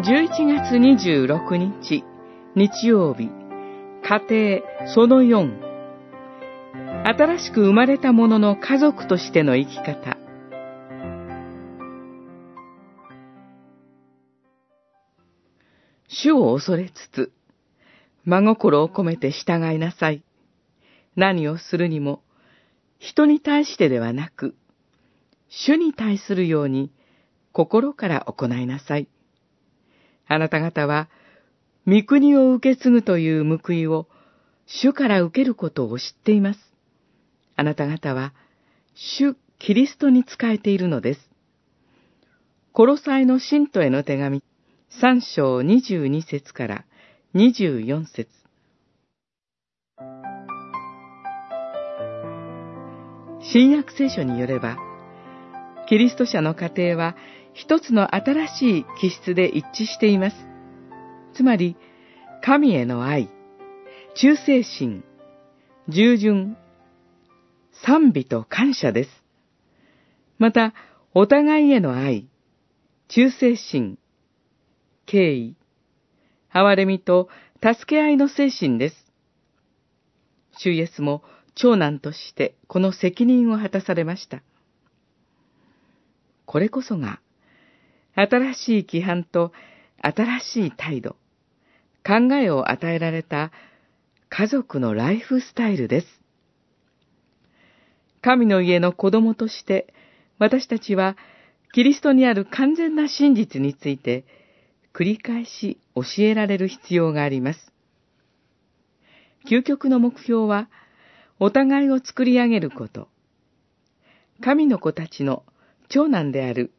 11月26日日曜日家庭その4新しく生まれた者の家族としての生き方主を恐れつつ真心を込めて従いなさい。何をするにも人に対してではなく主に対するように心から行いなさい。あなた方は、御国を受け継ぐという報いを主から受けることを知っています。あなた方は、主キリストに仕えているのです。コロサイの信徒への手紙、三章二十二節から二十四節新約聖書によれば、キリスト者の家庭は一つの新しい気質で一致しています。つまり、神への愛、忠誠心、従順、賛美と感謝です。また、お互いへの愛、忠誠心、敬意、憐れみと助け合いの精神です。主イエスも長男としてこの責任を果たされました。これこそが、新しい規範と新しい態度、考えを与えられた家族のライフスタイルです。神の家の子供として、私たちは、キリストにある完全な真実について、繰り返し教えられる必要があります。究極の目標は、お互いを作り上げること。神の子たちの長男である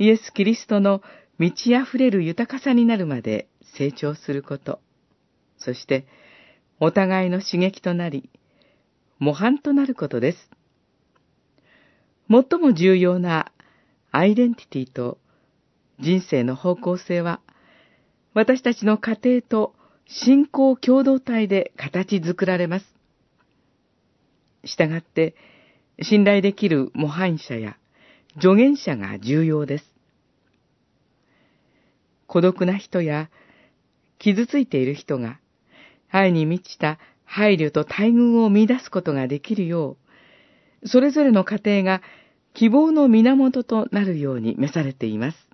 イエス・キリストの満ち溢れる豊かさになるまで成長すること。そして、お互いの刺激となり、模範となることです。最も重要なアイデンティティと人生の方向性は、私たちの家庭と信仰共同体で形作られます。したがって、信頼できる模範者や助言者が重要です。孤独な人や傷ついている人が愛に満ちた配慮と待遇を見出すことができるよう、それぞれの家庭が希望の源となるように召されています。